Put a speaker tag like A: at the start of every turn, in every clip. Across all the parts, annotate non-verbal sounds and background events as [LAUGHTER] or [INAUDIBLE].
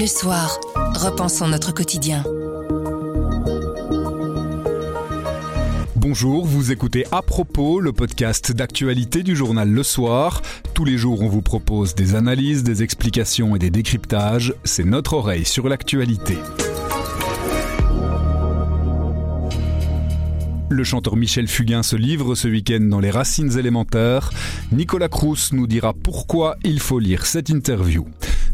A: Le soir, repensons notre quotidien.
B: Bonjour, vous écoutez À propos, le podcast d'actualité du journal Le Soir. Tous les jours, on vous propose des analyses, des explications et des décryptages. C'est notre oreille sur l'actualité. Le chanteur Michel Fugain se livre ce week-end dans les racines élémentaires. Nicolas Crous nous dira pourquoi il faut lire cette interview.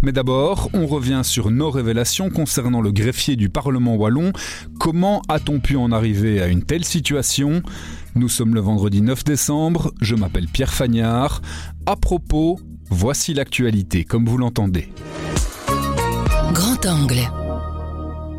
B: Mais d'abord, on revient sur nos révélations concernant le greffier du Parlement wallon. Comment a-t-on pu en arriver à une telle situation? Nous sommes le vendredi 9 décembre, je m'appelle Pierre Fagnard. À propos, voici l'actualité comme vous l'entendez.
A: Grand angle.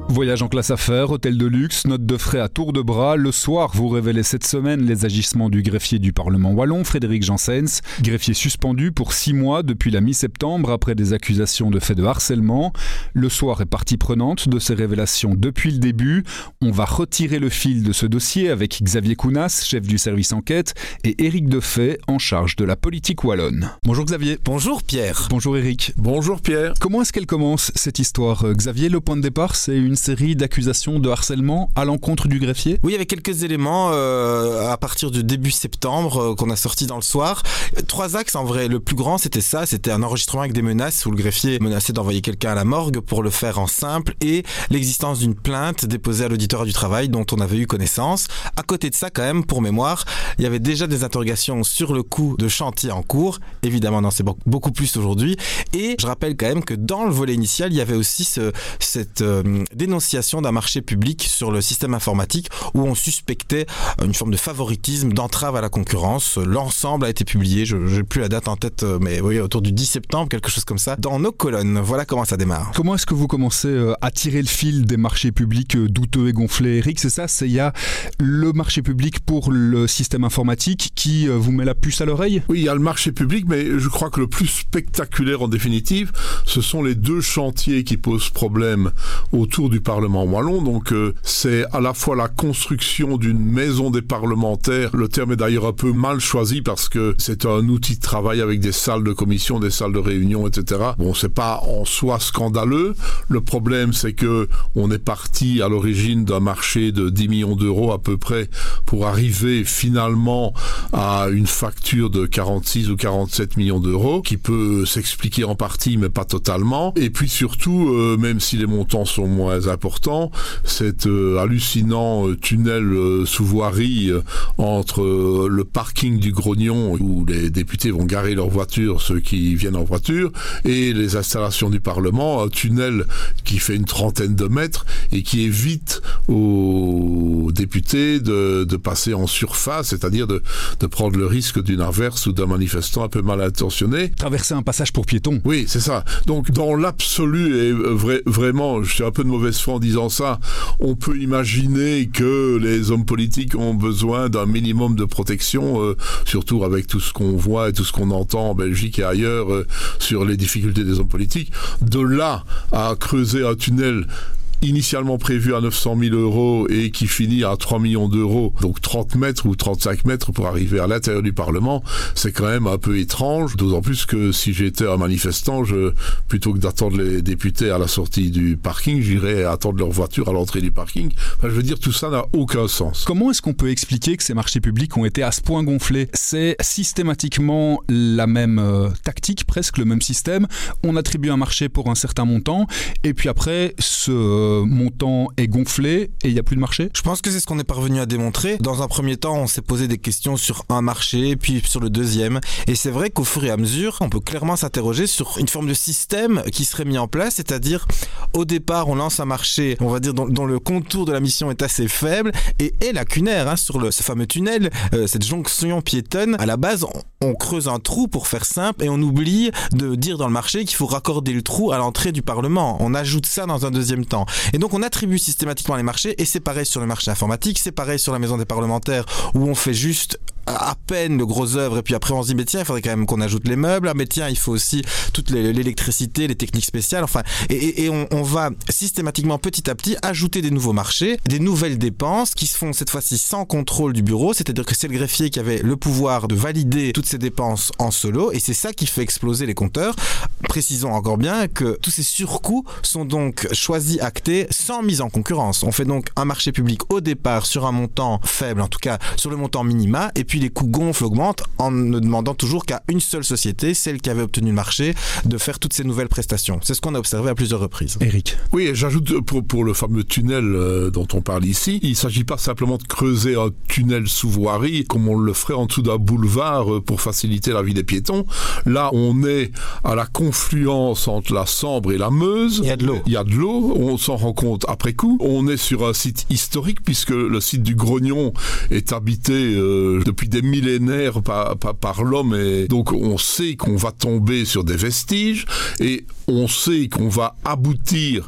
B: Voyage en classe affaires, hôtel de luxe, note de frais à tour de bras. Le soir, vous révélez cette semaine les agissements du greffier du Parlement wallon, Frédéric Janssens, greffier suspendu pour six mois depuis la mi-septembre après des accusations de faits de harcèlement. Le soir est partie prenante de ces révélations depuis le début. On va retirer le fil de ce dossier avec Xavier Kounas, chef du service enquête, et Éric Defay, en charge de la politique wallonne. Bonjour Xavier.
C: Bonjour Pierre.
B: Bonjour Éric.
D: Bonjour Pierre.
B: Comment est-ce qu'elle commence cette histoire Xavier, le point de départ, c'est une série d'accusations de harcèlement à l'encontre du greffier?
C: Oui, avec quelques éléments euh, à partir du début septembre euh, qu'on a sorti dans le soir. Trois axes en vrai. Le plus grand, c'était ça. C'était un enregistrement avec des menaces où le greffier menaçait d'envoyer quelqu'un à la morgue pour le faire en simple et l'existence d'une plainte déposée à l'auditoire du travail dont on avait eu connaissance. À côté de ça, quand même, pour mémoire, il y avait déjà des interrogations sur le coût de chantier en cours. Évidemment, non, c'est beaucoup plus aujourd'hui. Et je rappelle quand même que dans le volet initial, il y avait aussi ce, cette euh, dénonciation d'un marché public sur le système informatique où on suspectait une forme de favoritisme, d'entrave à la concurrence. L'ensemble a été publié, je n'ai plus la date en tête, mais oui, autour du 10 septembre, quelque chose comme ça, dans nos colonnes. Voilà comment ça démarre.
B: Comment est-ce que vous commencez euh, à tirer le fil des marchés publics euh, douteux et gonflés Eric, c'est ça C'est il y a le marché public pour le système informatique qui euh, vous met la puce à l'oreille?
D: Oui, il y a le marché public, mais je crois que le plus spectaculaire en définitive, ce sont les deux chantiers qui posent problème autour du Parlement wallon. Donc euh, c'est à la fois la construction d'une maison des parlementaires. Le terme est d'ailleurs un peu mal choisi parce que c'est un outil de travail avec des salles de commission, des salles de réunion, etc. Bon, c'est pas en soi scandaleux. Le problème, c'est que on est parti à l'origine d'un marché de 10 millions d'euros à peu près pour arriver finalement à une facture de 46 ou 47 millions d'euros qui peut s'expliquer en partie mais pas totalement. Et puis surtout, euh, même si les montants sont moins importants, cet euh, hallucinant euh, tunnel euh, sous voirie entre le parking du Grognon où les députés vont garer leurs voitures, ceux qui viennent en voiture, et les installations du Parlement, un tunnel qui fait une trentaine de mètres et qui évite aux députés de, de passer en surface, c'est-à-dire de, de prendre le risque d'une inverse ou d'un manifestant un peu mal intentionné.
B: Traverser un passage pour piétons.
D: Oui, c'est ça. Donc dans l'absolu, et vra vraiment, je suis un peu de mauvaise en disant ça, on peut imaginer que les hommes politiques ont besoin d'un minimum de protection, euh, surtout avec tout ce qu'on voit et tout ce qu'on entend en Belgique et ailleurs euh, sur les difficultés des hommes politiques. De là à creuser un tunnel initialement prévu à 900 000 euros et qui finit à 3 millions d'euros, donc 30 mètres ou 35 mètres pour arriver à l'intérieur du Parlement, c'est quand même un peu étrange, d'autant plus que si j'étais un manifestant, je, plutôt que d'attendre les députés à la sortie du parking, j'irais attendre leur voiture à l'entrée du parking. Enfin, je veux dire, tout ça n'a aucun sens.
B: Comment est-ce qu'on peut expliquer que ces marchés publics ont été à ce point gonflés? C'est systématiquement la même euh, tactique, presque le même système. On attribue un marché pour un certain montant, et puis après, ce euh, montant est gonflé et il n'y a plus de marché?
C: Je pense que c'est ce qu'on est parvenu à démontrer. Dans un premier temps, on s'est posé des questions sur un marché, puis sur le deuxième. Et c'est vrai qu'au fur et à mesure, on peut clairement s'interroger sur une forme de système qui serait mis en place, c'est-à-dire au départ, on lance un marché, on va dire, dont, le contour de la mission est assez faible et est lacunaire hein, sur ce fameux tunnel, euh, cette jonction piétonne. À la base, on creuse un trou pour faire simple et on oublie de dire dans le marché qu'il faut raccorder le trou à l'entrée du Parlement. On ajoute ça dans un deuxième temps. Et donc on attribue systématiquement les marchés, et c'est pareil sur le marché informatique, c'est pareil sur la maison des parlementaires, où on fait juste à peine le gros œuvre et puis après on se dit mais tiens il faudrait quand même qu'on ajoute les meubles, ah, mais tiens il faut aussi toute l'électricité, les techniques spéciales, enfin et, on, on, va systématiquement petit à petit ajouter des nouveaux marchés, des nouvelles dépenses qui se font cette fois-ci sans contrôle du bureau, c'est-à-dire que c'est le greffier qui avait le pouvoir de valider toutes ces dépenses en solo. Et c'est ça qui fait exploser les compteurs. Précisons encore bien que tous ces surcoûts sont donc choisis, actés sans mise en concurrence. On fait donc un marché public au départ sur un montant faible, en tout cas sur le montant minima, et puis les coûts gonflent, augmentent en ne demandant toujours qu'à une seule société, celle qui avait obtenu le marché, de faire toutes ces nouvelles prestations. C'est ce qu'on a observé à plusieurs reprises.
B: Eric.
D: Oui, et j'ajoute pour, pour, le fameux tunnel euh, dont on parle ici, il ne s'agit pas simplement de creuser un tunnel sous voirie comme on le ferait en dessous d'un boulevard euh, pour faciliter la vie des piétons. Là, on est à la confluence entre la Sambre et la Meuse.
C: Il y a de l'eau.
D: Il y a de l'eau. On s'en rend compte après coup. On est sur un site historique puisque le site du Grognon est habité euh, depuis des millénaires par, l'homme et donc on sait qu'on va tomber sur des vestiges et on sait qu'on va aboutir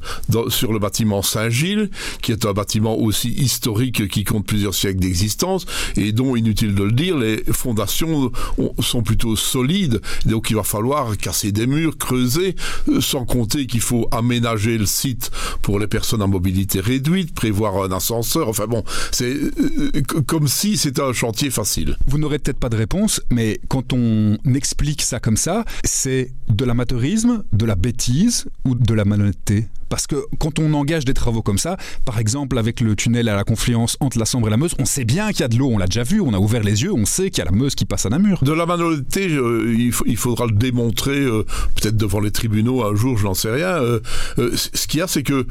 D: sur le bâtiment Saint-Gilles, qui est un bâtiment aussi historique qui compte plusieurs siècles d'existence et dont, inutile de le dire, les fondations sont plutôt solides. Donc il va falloir casser des murs, creuser, euh, sans compter qu'il faut aménager le site pour les personnes à mobilité réduite, prévoir un ascenseur. Enfin bon, c'est euh, comme si c'était un chantier facile.
B: Vous n'aurez peut-être pas de réponse, mais quand on explique ça comme ça, c'est de l'amateurisme, de la bêtise ou de la malhonnêteté? Parce que quand on engage des travaux comme ça, par exemple avec le tunnel à la confluence entre la Sambre et la Meuse, on sait bien qu'il y a de l'eau, on l'a déjà vu, on a ouvert les yeux, on sait qu'il y a la Meuse qui passe à Namur.
D: De la malhonnêteté, euh, il, faudra le démontrer euh, peut-être devant les tribunaux un jour, je n'en sais rien. Euh, ce qu'il y a, c'est que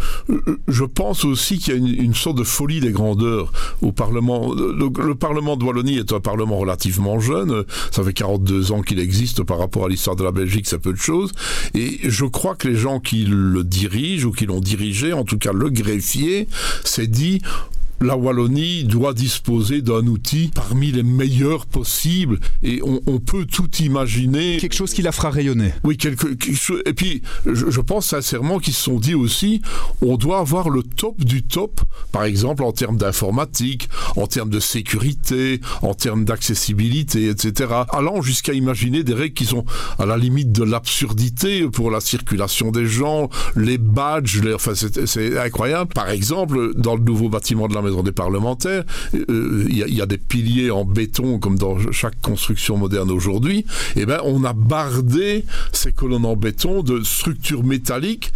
D: je pense aussi qu'il y a une, sorte de folie des grandeurs au Parlement. Le, Parlement de Wallonie est un Parlement relativement jeune, ça fait 42 ans qu'il existe par rapport à l'histoire de la Belgique, c'est peu de choses. Et je crois que les gens qui le dirigent qui l'ont dirigé, en tout cas le greffier, s'est dit la Wallonie doit disposer d'un outil parmi les meilleurs possibles et on, peut tout imaginer.
B: Quelque chose qui la fera rayonner.
D: Oui, quelque, chose. Et puis, je, pense sincèrement qu'ils se sont dit aussi, on doit avoir le top du top, par exemple en termes d'informatique, en termes de sécurité, en termes d'accessibilité, etc. Allant jusqu'à imaginer des règles qui sont à la limite de l'absurdité pour la circulation des gens, les badges, les, enfin c'est incroyable. Par exemple, dans le nouveau bâtiment de la maison des parlementaires. Euh, il y, a des piliers en béton comme dans chaque construction moderne aujourd'hui. Et eh ben, on a bardé ces colonnes en béton de structures métalliques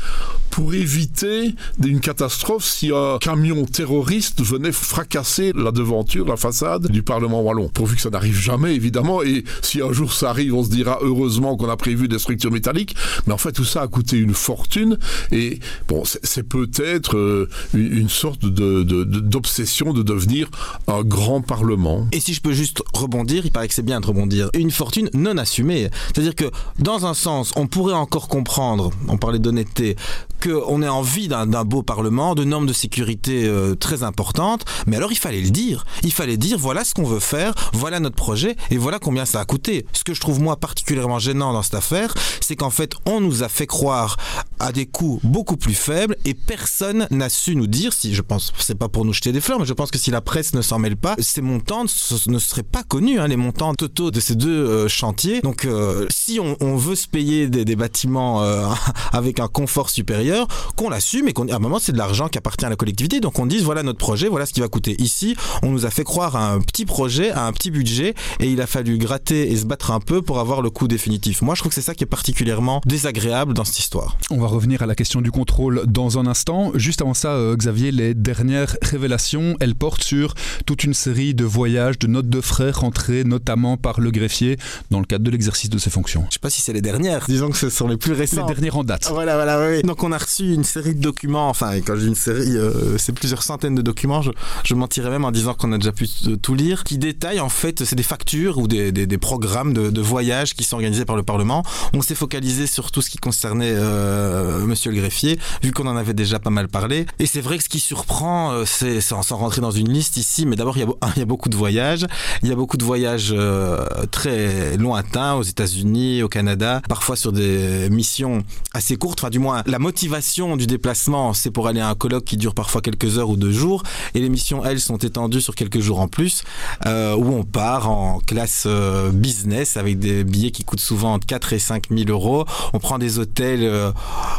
D: pour éviter une catastrophe si un camion terroriste venait fracasser la devanture, la façade du Parlement wallon. Pourvu que ça n'arrive jamais, évidemment. Et si un jour ça arrive, on se dira heureusement qu'on a prévu des structures métalliques. Mais en fait, tout ça a coûté une fortune. Et bon, c'est peut-être euh, une, sorte de, d'obsession de devenir un grand Parlement.
C: Et si je peux juste rebondir, il paraît que c'est bien de rebondir. Une fortune non assumée. C'est-à-dire que, dans un sens, on pourrait encore comprendre, on parlait d'honnêteté, qu'on ait envie d'un beau Parlement, de normes de sécurité euh, très importantes, mais alors il fallait le dire. Il fallait dire voilà ce qu'on veut faire, voilà notre projet, et voilà combien ça a coûté. Ce que je trouve moi particulièrement gênant dans cette affaire, c'est qu'en fait on nous a fait croire à des coûts beaucoup plus faibles et personne n'a su nous dire, si je pense, c'est pas pour nous jeter des fleurs, mais je pense que si la presse ne s'en mêle pas, ces montants ne seraient pas connus, hein, les montants totaux de ces deux euh, chantiers. Donc euh, si on, veut se payer des, bâtiments [LAUGHS] avec un confort supérieur, qu'on l'assume et qu'à un moment c'est de l'argent qui appartient à la collectivité. Donc on dise voilà notre projet, voilà ce qui va coûter. Ici, on nous a fait croire à un petit projet, à un petit budget, et il a fallu gratter et se battre un peu pour avoir le coût définitif. Moi, je trouve que c'est ça qui est particulièrement désagréable dans cette histoire.
B: On va revenir à la question du contrôle dans un instant. Juste avant ça, euh, Xavier, les dernières révélations, elles portent sur toute une série de voyages, de notes de frais rentrées notamment par le greffier dans le cadre de l'exercice de ses fonctions.
C: Je sais pas si c'est les dernières. Disons que ce sont les plus récentes.
B: Les dernières en date.
C: Voilà, voilà, oui. Donc on a reçu une série de documents, enfin, quand dis une série, euh, c'est plusieurs centaines de documents, je, je mentirais même en disant qu'on a déjà pu tout lire, qui détaillent en fait, c'est des factures ou des, programmes de, de, voyage qui sont organisés par le Parlement. On s'est focalisé sur tout ce qui concernait euh, Monsieur le greffier, vu qu'on en avait déjà pas mal parlé. Et c'est vrai que ce qui surprend, euh, c'est sans rentrer dans une liste ici, mais d'abord, il, [LAUGHS] il, y a beaucoup de voyages. Il y a beaucoup de voyages euh, très lointains aux États-Unis, au Canada, parfois sur des missions assez courtes, enfin, du moins, la motivation motivation du déplacement, c'est pour aller à un colloque qui dure parfois quelques heures ou deux jours. Et les missions, elles, sont étendues sur quelques jours en plus, euh, où on part en classe euh, business avec des billets qui coûtent souvent entre 4 et 5 000 euros. On prend des hôtels euh,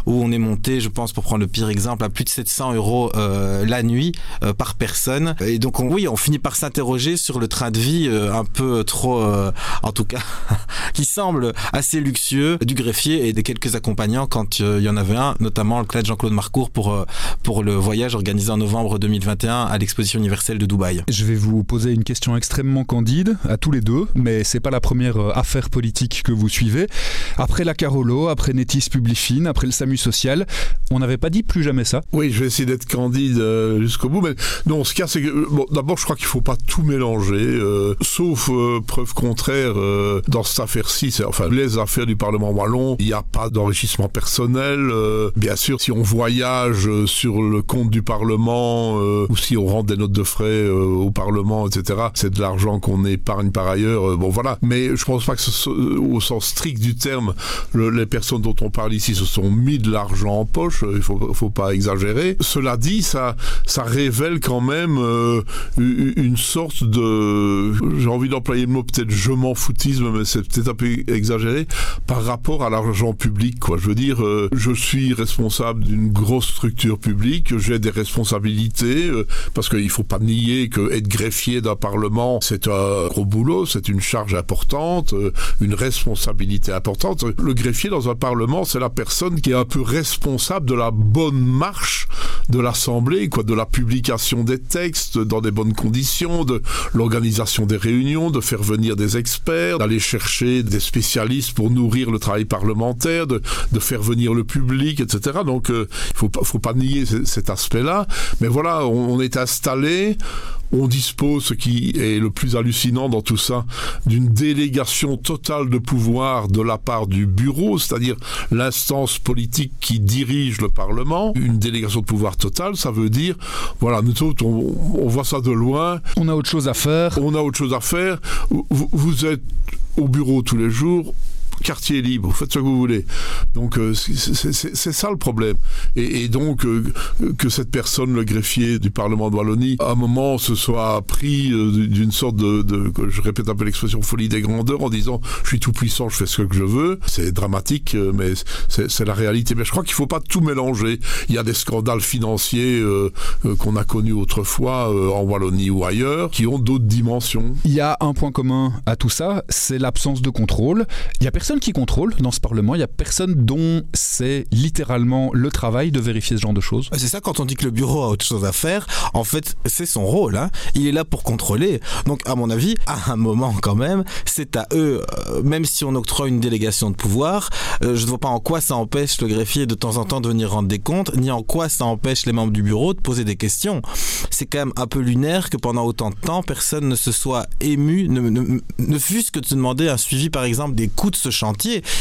C: où on est monté, je pense, pour prendre le pire exemple, à plus de 700 euros la nuit par personne. Et donc, on, oui, on finit par s'interroger sur le train de vie un peu trop, en tout cas, [LAUGHS] qui semble assez luxueux du greffier et des quelques accompagnants quand il y en avait un, notamment le cas de Jean-Claude Marcourt pour, euh, pour le voyage organisé en novembre 2021 à l'exposition universelle de Dubaï.
B: Je vais vous poser une question extrêmement candide à tous les deux, mais c'est pas la première euh, affaire politique que vous suivez. Après la Carolo, après Netis Publifine, après le SAMU social, on n'avait pas dit plus jamais ça.
D: Oui, je vais essayer d'être candide euh, jusqu'au bout. Mais non, ce qu'il y a, c'est que bon, d'abord, je crois qu'il faut pas tout mélanger, euh, sauf euh, preuve contraire euh, dans cette affaire-ci. Enfin, les affaires du Parlement wallon, il n'y a pas d'enrichissement personnel. euh, bien sûr, si on voyage euh, sur le compte du Parlement euh, ou si on rend des notes de frais euh, au Parlement, etc., c'est de l'argent qu'on épargne par ailleurs. bon, voilà. Mais je pense pas que au sens strict du terme, le- les personnes dont on parle ici se sont mis de l'argent en poche. Il faut, faut pas exagérer. Cela dit, ça, révèle quand même une sorte de, j'ai envie d'employer le mot peut-être je m'en foutisme, mais c'est peut-être un peu exagéré par rapport à l'argent public. Je veux dire, je suis responsable d'une grosse structure publique, j'ai des responsabilités euh, parce qu'il faut pas nier que être greffier d'un parlement, c'est un gros boulot, c'est une charge importante, euh, une responsabilité importante. Le greffier dans un parlement, c'est la personne qui est un peu responsable de la bonne marche de l'Assemblée, quoi, de la publication des textes dans des bonnes conditions, de l'organisation des réunions, de faire venir des experts, d'aller chercher des spécialistes pour nourrir le travail parlementaire, de faire venir le public, etc. Donc, euh, il faut pas, faut pas nier cet aspect-là. Mais voilà, on, on est installé, on dispose, ce qui est le plus hallucinant dans tout ça, d'une délégation totale de pouvoir de la part du bureau, c'est-à-dire l'instance politique qui dirige le Parlement. Une délégation de pouvoir totale, ça veut dire, voilà, nous autres, on, on voit ça de loin,
B: On a autre chose à faire.
D: on a autre chose à faire. Vous, vous êtes au bureau tous les jours. Quartier libre, vous faites ce que vous voulez. Donc euh, c'est- ça le problème. Et, donc euh, que cette personne, le greffier du Parlement de Wallonie, à un moment se soit pris euh, d'une sorte de, de- je répète un peu l'expression folie des grandeurs en disant je suis tout puissant, je fais ce que je veux. C'est dramatique, mais c'est la réalité. Mais je crois qu'il faut pas tout mélanger. Il y a des scandales financiers qu'on a connus autrefois en Wallonie ou ailleurs qui ont d'autres dimensions.
B: Il y a un point commun à tout ça, c'est l'absence de contrôle. Il y a personne qui contrôle dans ce Parlement, il y a personne dont c'est littéralement le travail de vérifier ce genre de choses.
C: C'est ça quand on dit que le bureau a autre chose à faire. En fait, c'est son rôle. hein. Il est là pour contrôler. Donc, à mon avis, à un moment quand même, c'est à eux, euh, même si on octroie une délégation de pouvoir, euh, je ne vois pas en quoi ça empêche le greffier de temps en temps de venir rendre des comptes, ni en quoi ça empêche les membres du bureau de poser des questions. C'est quand même un peu lunaire que pendant autant de temps, personne ne se soit ému, ne, ne, ne fût-ce que de se demander un suivi, par exemple, des coûts de ce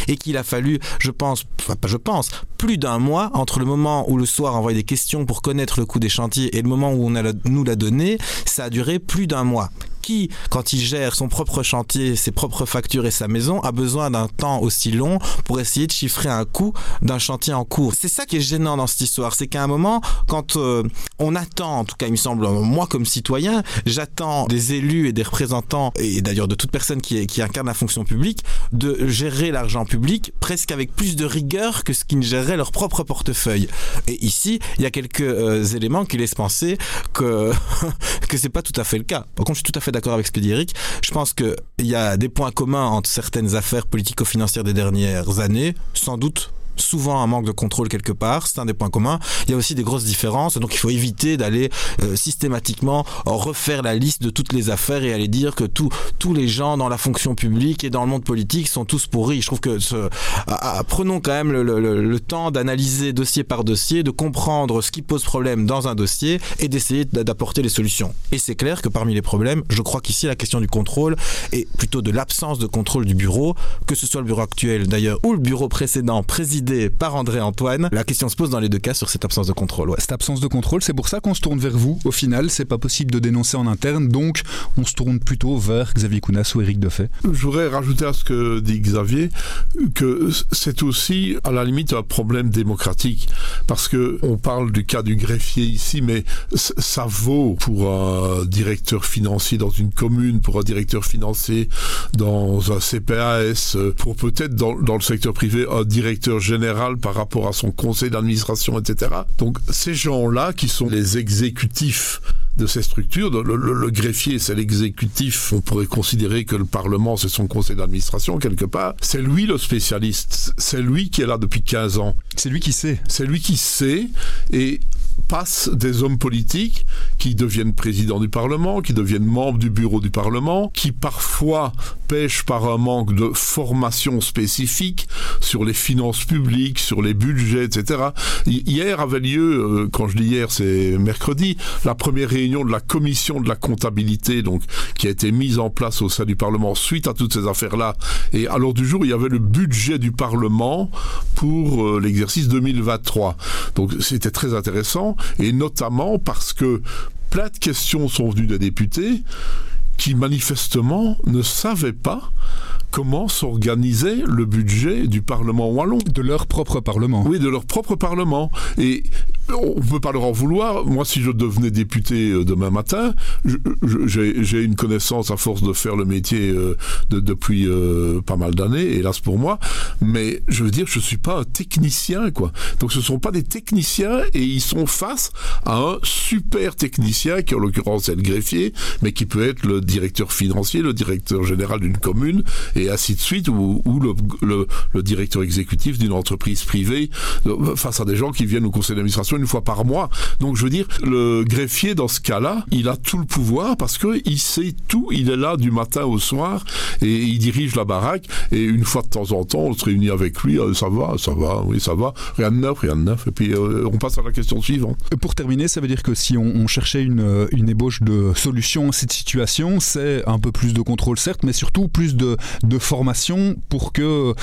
C: et qu'il a fallu, je pense, enfin je pense, plus d'un mois entre le moment où le soir envoyait des questions pour connaître le coût des chantiers et le moment où on a nous l'a donné, ça a duré plus d'un mois. Qui, quand il gère son propre chantier, ses propres factures et sa maison, a besoin d'un temps aussi long pour essayer de chiffrer un coût d'un chantier en cours? C'est ça qui est gênant dans cette histoire, c'est qu'à un moment, quand euh, on attend, en tout cas il me semble, moi comme citoyen, j'attends des élus et des représentants, et d'ailleurs de toute personne qui, incarne la fonction publique, de gérer l'argent public presque avec plus de rigueur que ce qui ne gérerait leur propre portefeuille. Et ici, il y a quelques euh, éléments qui laissent penser que [LAUGHS] que c'est pas tout à fait le cas. Par contre, je suis tout à fait d'accord avec ce que dit Eric. Je pense qu'il y a des points communs entre certaines affaires politico-financières des dernières années, sans doute souvent un manque de contrôle quelque part, c'est un des points communs. Il y a aussi des grosses différences, donc il faut éviter d'aller euh, systématiquement refaire la liste de toutes les affaires et aller dire que tous tous les gens dans la fonction publique et dans le monde politique sont tous pourris. Je trouve que ce, ah, ah, prenons quand même le, le- temps d'analyser dossier par dossier, de comprendre ce qui pose problème dans un dossier et d'essayer d'a- d'apporter les solutions. Et c'est clair que parmi les problèmes, je crois qu'ici la question du contrôle et plutôt de l'absence de contrôle du bureau, que ce soit le bureau actuel d'ailleurs ou le bureau précédent présidé présidé par André Antoine. La question se pose dans les deux cas sur cette absence de contrôle.
B: Cette absence de contrôle, c'est pour ça qu'on se tourne vers vous. Au final, c'est pas possible de dénoncer en interne, donc on se tourne plutôt vers Xavier Kounas ou Éric Defay.
D: Je voudrais rajouter à ce que dit Xavier que c'est aussi à la limite un problème démocratique parce que on parle du cas du greffier ici, mais ça vaut pour un directeur financier dans une commune, pour un directeur financier dans un CPAS, pour peut-être dans, dans le secteur privé un directeur général par rapport à son conseil d'administration, etc. Donc ces gens-là qui sont les exécutifs de ces structures. Le, greffier, c'est l'exécutif. On pourrait considérer que le Parlement, c'est son conseil d'administration, quelque part. C'est lui le spécialiste. C'est lui qui est là depuis 15 ans.
B: C'est lui qui sait.
D: C'est lui qui sait. Et passe des hommes politiques qui deviennent présidents du Parlement, qui deviennent membres du bureau du Parlement, qui parfois pêchent par un manque de formation spécifique sur les finances publiques, sur les budgets, etc. Hier avait lieu, euh, quand je dis hier, c'est mercredi, la première réunion de la commission de la comptabilité, donc qui a été mise en place au sein du Parlement suite à toutes ces affaires-là. Et à l'ordre du jour, il y avait le budget du Parlement pour euh, l'exercice 2023. Donc c'était très intéressant et notamment parce que plein de questions sont venues des députés qui manifestement ne savaient pas comment s'organisait le budget du Parlement wallon.
B: De leur propre Parlement.
D: Oui, de leur propre Parlement. Et on peut pas leur en vouloir. Moi, si je devenais député euh, demain matin, j'ai une connaissance à force de faire le métier euh, de, depuis euh, pas mal d'années, hélas pour moi. Mais je veux dire, je suis pas un technicien, quoi. Donc, ce sont pas des techniciens et ils sont face à un super technicien qui, en l'occurrence, est le greffier, mais qui peut être le directeur financier, le directeur général d'une commune et ainsi de suite, ou, le directeur exécutif d'une entreprise privée face à des gens qui viennent au conseil d'administration une fois par mois. Donc je veux dire, le greffier dans ce cas-là, il a tout le pouvoir parce que il sait tout, il est là du matin au soir et il dirige la baraque. Et une fois de temps en temps on se réunit avec lui, euh, ça va, ça va, oui ça va, rien de neuf, rien de neuf. Et puis euh, on passe à la question suivante.
B: Pour terminer, ça veut dire que si on, cherchait une, une, ébauche de solution à cette situation, c'est un peu plus de contrôle certes, mais surtout plus de formation pour que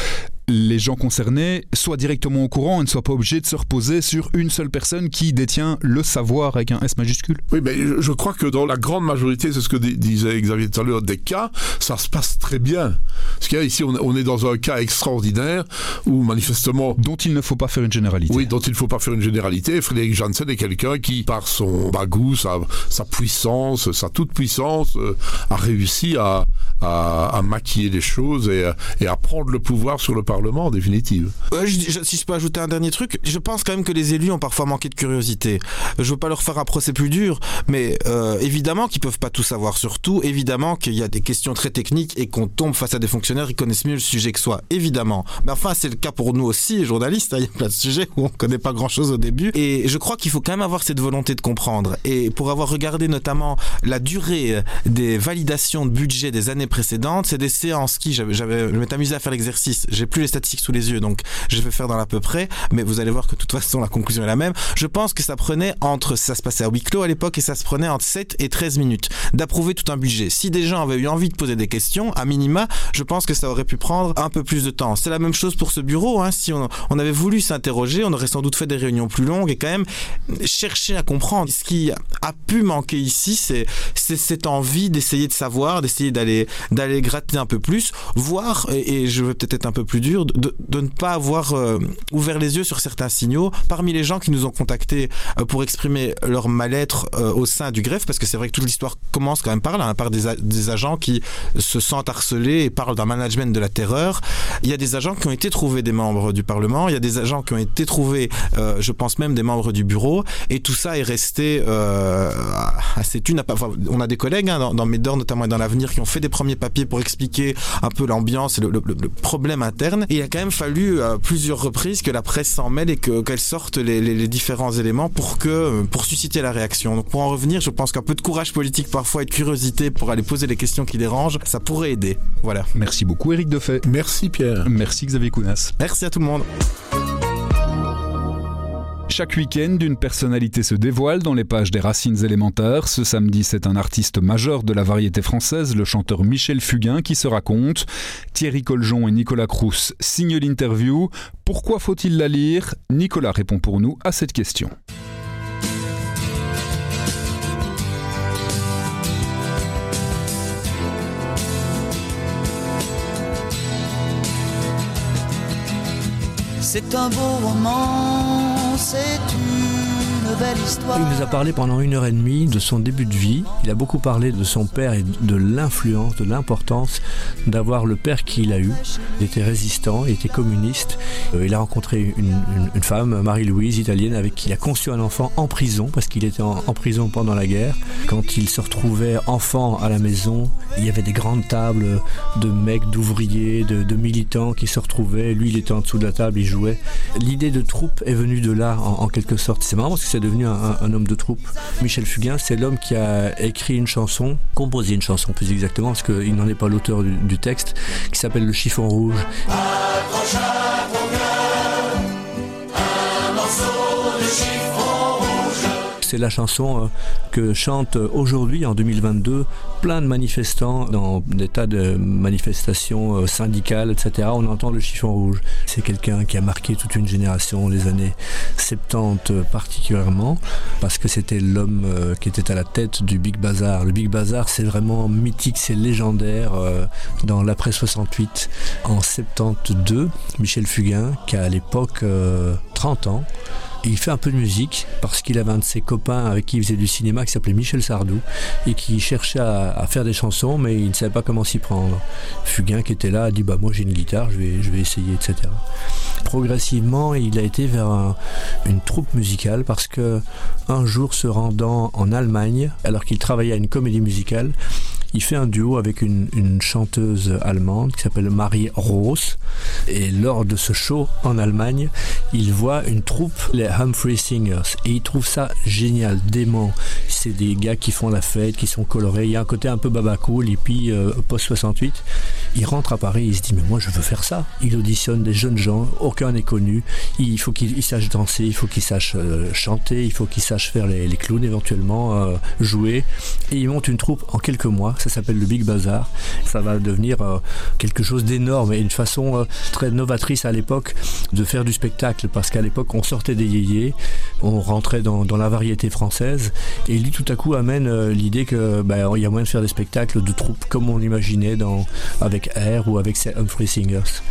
B: les gens concernés soient directement au courant et ne soient pas obligés de se reposer sur une seule personne qui détient le savoir avec un S majuscule.
D: Oui, mais je crois que dans la grande majorité, c'est ce que disait Xavier tout à l'heure, des cas, ça se passe très bien. Parce qu'ici, on est dans un cas extraordinaire où manifestement...
B: Dont il ne faut pas faire une généralité.
D: Oui, dont il ne faut pas faire une généralité. Frédéric Janssen est quelqu'un qui, par son bagou, sa, sa puissance, sa toute puissance, euh, a réussi à, à, maquiller les choses et, et à prendre le pouvoir sur le Parlement en définitive.
C: si je peux ajouter un dernier truc, je pense quand même que les élus ont parfois manqué de curiosité. Je veux pas leur faire un procès plus dur, mais euh, évidemment qu'ils peuvent pas tout savoir sur tout, évidemment qu'il y a des questions très techniques et qu'on tombe face à des fonctionnaires qui connaissent mieux le sujet que soi, évidemment. Mais enfin, c'est le cas pour nous aussi, journalistes, hein. il y a plein de sujets où on connaît pas grand chose au début, et je crois qu'il faut quand même avoir cette volonté de comprendre. Et pour avoir regardé notamment la durée des validations de budget des années précédentes, c'est des séances qui, j'avais, je m'étais amusé à faire l'exercice, j'ai plus statistiques sous les yeux, donc je vais faire dans l'à peu près, mais vous allez voir que de toute façon la conclusion est la même. Je pense que ça prenait entre, ça se passait à huis clos à l'époque, et ça se prenait entre 7 et 13 minutes d'approuver tout un budget. Si des gens avaient eu envie de poser des questions, à minima, je pense que ça aurait pu prendre un peu plus de temps. C'est la même chose pour ce bureau. Hein. Si on, avait voulu s'interroger, on aurait sans doute fait des réunions plus longues et quand même chercher à comprendre. Ce qui a pu manquer ici, c'est cette envie d'essayer de savoir, d'essayer d'aller d'aller gratter un peu plus, voir, et, et je vais peut-être être un peu plus dur, de, ne pas avoir euh, ouvert les yeux sur certains signaux. Parmi les gens qui nous ont contactés euh, pour exprimer leur mal-être euh, au sein du greffe, parce que c'est vrai que toute l'histoire commence quand même par là, hein, par des, agents qui se sentent harcelés et parlent d'un management de la terreur. Il y a des agents qui ont été trouvés des membres du Parlement, il y a des agents qui ont été trouvés, je pense même des membres du bureau, et tout ça est resté assez tune. Enfin, on a des collègues hein, dans, dans Médor notamment et dans l'avenir qui ont fait des premiers papiers pour expliquer un peu l'ambiance et le problème interne. Et il a quand même fallu à plusieurs reprises que la presse s'en mêle et qu'elle sorte les, différents éléments pour que pour susciter la réaction. Donc pour en revenir, je pense qu'un peu de courage politique parfois et de curiosité pour aller poser les questions qui dérangent, ça pourrait aider. Voilà.
B: Merci beaucoup Eric Defay.
D: Merci Pierre.
B: Merci Xavier Kounas.
C: Merci à tout le monde.
B: Chaque week-end, une personnalité se dévoile dans les pages des Racines élémentaires. Ce samedi, c'est un artiste majeur de la variété française, le chanteur Michel Fugain, qui se raconte. Thierry Coljon et Nicolas Crous signent l'interview. Pourquoi faut-il la lire? Nicolas répond pour nous à cette question.
E: C'est un beau roman, c'est
F: Il nous a parlé pendant une heure et demie de son début de vie. Il a beaucoup parlé de son père et de l'influence, de l'importance d'avoir le père qu'il a eu. Il était résistant, il était communiste. Euh, il a rencontré une, femme, Marie-Louise, italienne, avec qui il a conçu un enfant en prison, parce qu'il était en, prison pendant la guerre. Quand il se retrouvait enfant à la maison, il y avait des grandes tables de mecs, d'ouvriers, de, militants qui se retrouvaient. Lui, il était en dessous de la table, il jouait L'idée de troupe est venue de là, en, en quelque sorte. C'est marrant parce que devenu un, homme de troupe. Michel Fugain, c'est l'homme qui a écrit une chanson, composé une chanson plus exactement, parce qu'il n'en est pas l'auteur du, texte, qui s'appelle Le chiffon rouge. C'est la chanson que chantent aujourd'hui, en 2022, plein de manifestants dans des tas de manifestations syndicales, etc. On entend le chiffon rouge. C'est quelqu'un qui a marqué toute une génération, les années 70 particulièrement, parce que c'était l'homme qui était à la tête du Big Bazar. Le Big Bazar, c'est vraiment mythique, c'est légendaire. Dans l'après 68, en 72, Michel Fugain, qui a à l'époque 30 ans, il fait un peu de musique parce qu'il avait un de ses copains avec qui il faisait du cinéma qui s'appelait Michel Sardou et qui cherchait à, faire des chansons mais il ne savait pas comment s'y prendre. Fugain qui était là a dit bah moi j'ai une guitare, je vais, essayer, etc. Progressivement, il a été vers un, une troupe musicale parce que un jour se rendant en Allemagne, alors qu'il travaillait à une comédie musicale, il fait un duo avec une, chanteuse allemande qui s'appelle Marie Rose. Et lors de ce show en Allemagne, il voit une troupe, les Humphrey Singers. Et il trouve ça génial, dément. C'est des gars qui font la fête, qui sont colorés. Il y a un côté un peu babacool, hippie, euh, post-68. Il rentre à Paris, il se dit, mais moi je veux faire ça. Il auditionne des jeunes gens, aucun n'est connu. Il faut qu'il sache danser, il faut qu'il sache euh, chanter, il faut qu'il sache faire les, les clowns éventuellement, euh, jouer. Et il monte une troupe en quelques mois ça s'appelle le Big Bazar. Ça va devenir euh, quelque chose d'énorme et une façon euh, très novatrice à l'époque de faire du spectacle parce qu'à l'époque on sortait des yéyés, on rentrait dans, la variété française et lui tout à coup amène euh, l'idée que il y a moyen de faire des spectacles de troupes comme on l'imaginait avec Air ou avec Humphrey Singers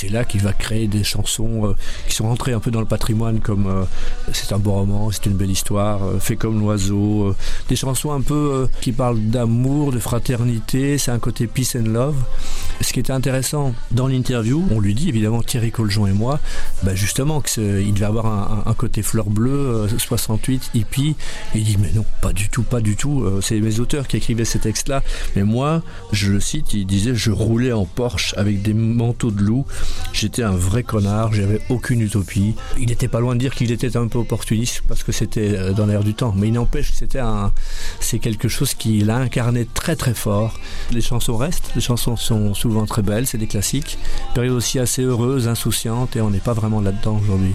F: c'est là qu'il va créer des chansons euh, qui sont rentrées un peu dans le patrimoine comme euh, c'est un beau roman, c'est une belle histoire, euh, fait comme l'oiseau, des chansons un peu qui parlent d'amour, de fraternité, c'est un côté peace and love. Ce qui était intéressant dans l'interview, on lui dit évidemment Thierry Coljon et moi, bah justement qu'il devait avoir un, côté fleur bleue, 68, hippie, il dit mais non, pas du tout, pas du tout, c'est mes auteurs qui écrivaient ces textes-là, mais moi, je le cite, il disait je roulais en Porsche avec des manteaux de loup, J'étais un vrai connard, j'avais aucune utopie. Il n'était pas loin de dire qu'il était un peu opportuniste parce que c'était dans l'air du temps. Mais il n'empêche que c'était un, c'est quelque chose qu'il a incarné très très fort. Les chansons restent, les chansons sont souvent très belles, c'est des classiques. Période aussi assez heureuse, insouciante et on n'est pas vraiment là-dedans aujourd'hui.